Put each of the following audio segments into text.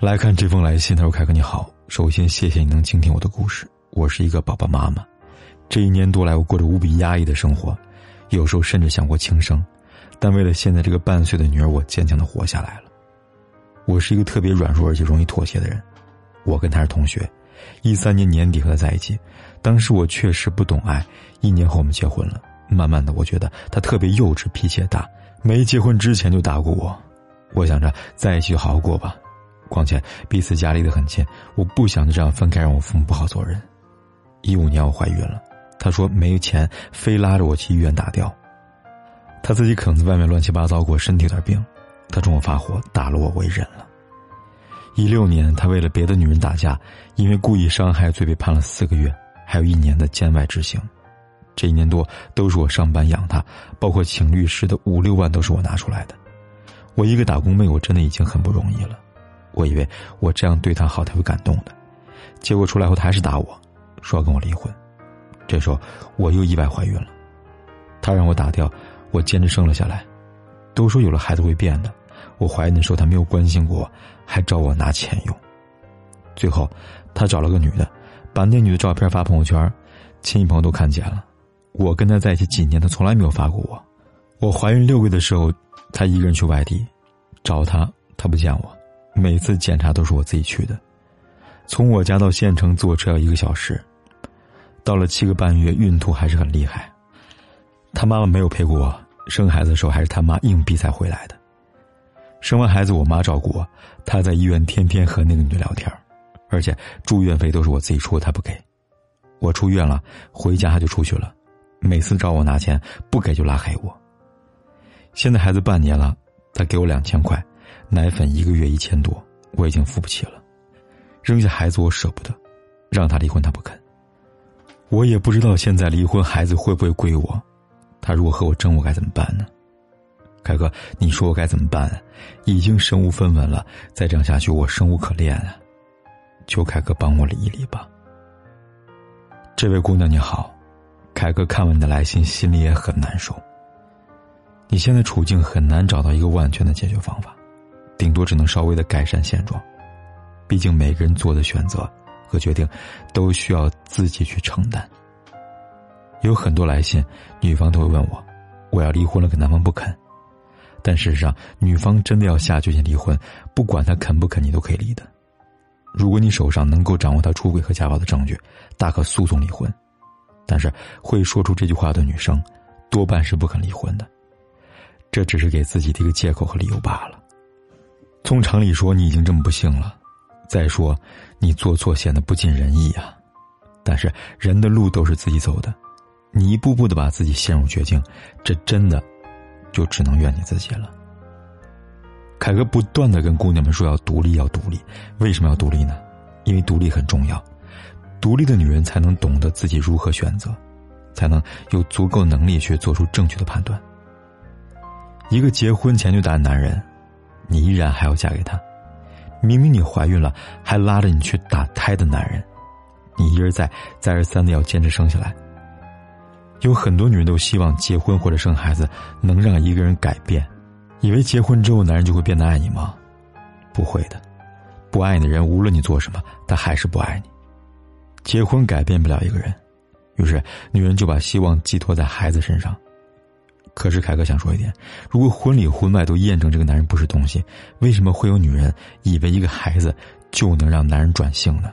来看这封来信，他说：“凯哥你好，首先谢谢你能倾听我的故事。我是一个宝宝妈妈，这一年多来，我过着无比压抑的生活，有时候甚至想过轻生，但为了现在这个半岁的女儿，我坚强的活下来了。我是一个特别软弱而且容易妥协的人，我跟他是同学，一三年年底和他在一起，当时我确实不懂爱，一年后我们结婚了。慢慢的，我觉得他特别幼稚，脾气也大，没结婚之前就打过我，我想着在一起好好过吧。”况且彼此家离得很近，我不想就这样分开，让我父母不好做人。一五年我怀孕了，他说没钱，非拉着我去医院打掉。他自己可能在外面乱七八糟过，身体有点病。他冲我发火，打了我，我也忍了。一六年，他为了别的女人打架，因为故意伤害罪被判了四个月，还有一年的监外执行。这一年多都是我上班养他，包括请律师的五六万都是我拿出来的。我一个打工妹，我真的已经很不容易了。我以为我这样对他好，他会感动的，结果出来后他还是打我，说要跟我离婚。这时候我又意外怀孕了，他让我打掉，我坚持生了下来。都说有了孩子会变的，我怀孕的时候他没有关心过我，还找我拿钱用。最后，他找了个女的，把那女的照片发朋友圈，亲戚朋友都看见了。我跟他在一起几年，他从来没有发过我。我怀孕六个月的时候，他一个人去外地，找他，他不见我。每次检查都是我自己去的，从我家到县城坐车要一个小时。到了七个半月，孕吐还是很厉害。他妈妈没有陪过我，生孩子的时候还是他妈硬逼才回来的。生完孩子，我妈照顾我，她在医院天天和那个女的聊天，而且住院费都是我自己出，她不给。我出院了，回家她就出去了，每次找我拿钱，不给就拉黑我。现在孩子半年了，他给我两千块。奶粉一个月一千多，我已经付不起了。扔下孩子我舍不得，让他离婚他不肯。我也不知道现在离婚孩子会不会归我，他如果和我争，我该怎么办呢？凯哥，你说我该怎么办？已经身无分文了，再这样下去我生无可恋啊！求凯哥帮我理一理吧。这位姑娘你好，凯哥看完你的来信，心里也很难受。你现在处境很难找到一个万全的解决方法。顶多只能稍微的改善现状，毕竟每个人做的选择和决定，都需要自己去承担。有很多来信，女方都会问我，我要离婚了，可男方不肯。但事实上，女方真的要下决心离婚，不管他肯不肯，你都可以离的。如果你手上能够掌握他出轨和家暴的证据，大可诉讼离婚。但是会说出这句话的女生，多半是不肯离婚的，这只是给自己的一个借口和理由罢了。从常理说，你已经这么不幸了。再说，你做错显得不尽人意啊。但是人的路都是自己走的，你一步步的把自己陷入绝境，这真的就只能怨你自己了。凯哥不断的跟姑娘们说要独立，要独立。为什么要独立呢？因为独立很重要。独立的女人才能懂得自己如何选择，才能有足够能力去做出正确的判断。一个结婚前就打男人。你依然还要嫁给他，明明你怀孕了，还拉着你去打胎的男人，你一而再、再而三的要坚持生下来。有很多女人都希望结婚或者生孩子能让一个人改变，以为结婚之后男人就会变得爱你吗？不会的，不爱你的人无论你做什么，他还是不爱你。结婚改变不了一个人，于是女人就把希望寄托在孩子身上。可是凯哥想说一点：如果婚礼婚外都验证这个男人不是东西，为什么会有女人以为一个孩子就能让男人转性呢？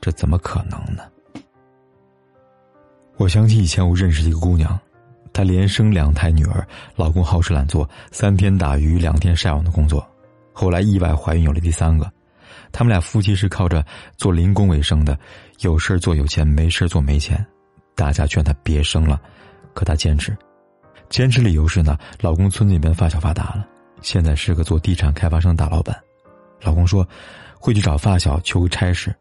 这怎么可能呢？我想起以前我认识一个姑娘，她连生两胎女儿，老公好吃懒做，三天打鱼两天晒网的工作，后来意外怀孕有了第三个。他们俩夫妻是靠着做零工为生的，有事做有钱，没事做没钱。大家劝她别生了，可她坚持。坚持理由是呢，老公村子里面发小发达了，现在是个做地产开发商大老板，老公说会去找发小求个差事，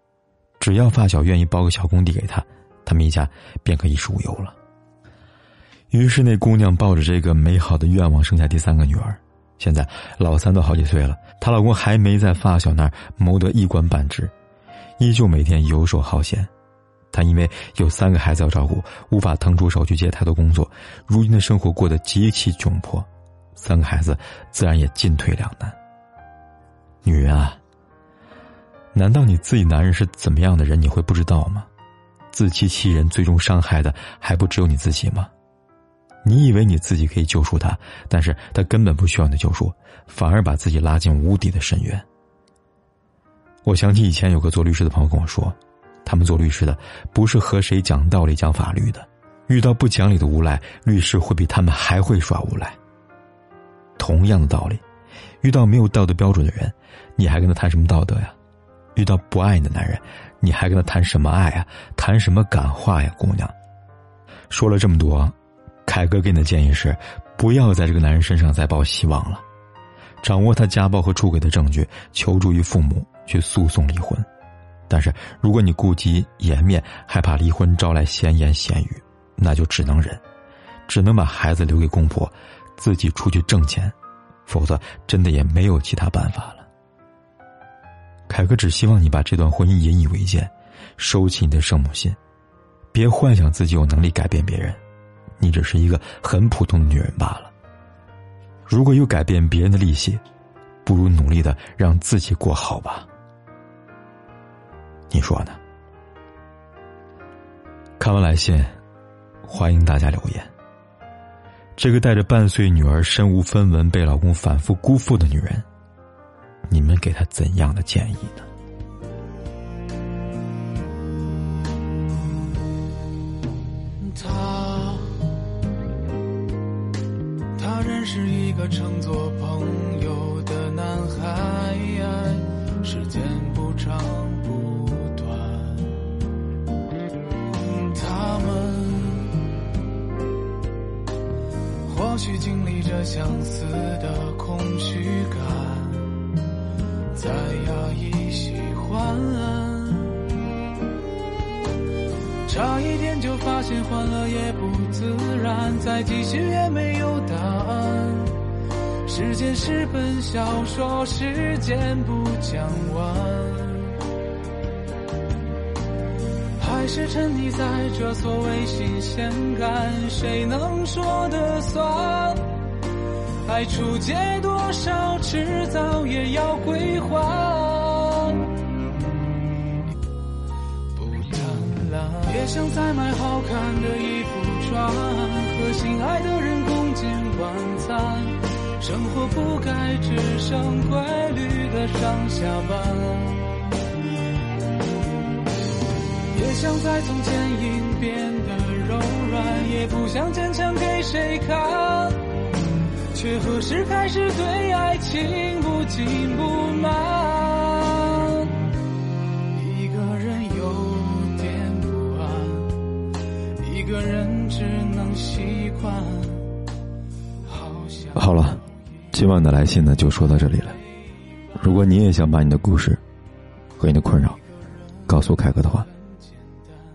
只要发小愿意包个小工地给他，他们一家便可衣食无忧了。于是那姑娘抱着这个美好的愿望生下第三个女儿。现在老三都好几岁了，她老公还没在发小那儿谋得一官半职，依旧每天游手好闲。她因为有三个孩子要照顾，无法腾出手去接太多工作，如今的生活过得极其窘迫，三个孩子自然也进退两难。女人啊，难道你自己男人是怎么样的人你会不知道吗？自欺欺人，最终伤害的还不只有你自己吗？你以为你自己可以救赎他，但是他根本不需要你的救赎，反而把自己拉进无底的深渊。我想起以前有个做律师的朋友跟我说，他们做律师的不是和谁讲道理、讲法律的，遇到不讲理的无赖，律师会比他们还会耍无赖。同样的道理，遇到没有道德标准的人，你还跟他谈什么道德呀？遇到不爱你的男人，你还跟他谈什么爱啊？谈什么感化呀，姑娘？说了这么多。凯哥给你的建议是，不要在这个男人身上再抱希望了，掌握他家暴和出轨的证据，求助于父母去诉讼离婚。但是如果你顾及颜面，害怕离婚招来闲言闲语，那就只能忍，只能把孩子留给公婆，自己出去挣钱，否则真的也没有其他办法了。凯哥只希望你把这段婚姻引以为戒，收起你的圣母心，别幻想自己有能力改变别人。你只是一个很普通的女人罢了。如果有改变别人的力气，不如努力的让自己过好吧。你说呢？看完来信，欢迎大家留言。这个带着半岁女儿、身无分文、被老公反复辜负的女人，你们给她怎样的建议呢？他他认识一个称作朋友的男孩，时间不长或许经历着相似的空虚感，在压抑喜欢，差一点就发现欢乐也不自然，再继续也没有答案。时间是本小说，时间不讲完，还是沉溺在这所谓新鲜感？谁能说得算？爱出界多少，迟早也要归还。不贪婪，别想再买好看的衣服穿，和心爱的人共进晚餐。生活不该只剩规律的上下班，也想在从坚硬变得柔软，也不想坚强给谁看，却何时开始对爱情不紧不慢？一个人有点不安，一个人只能习惯。好了。今晚的来信呢，就说到这里了。如果你也想把你的故事和你的困扰告诉凯哥的话，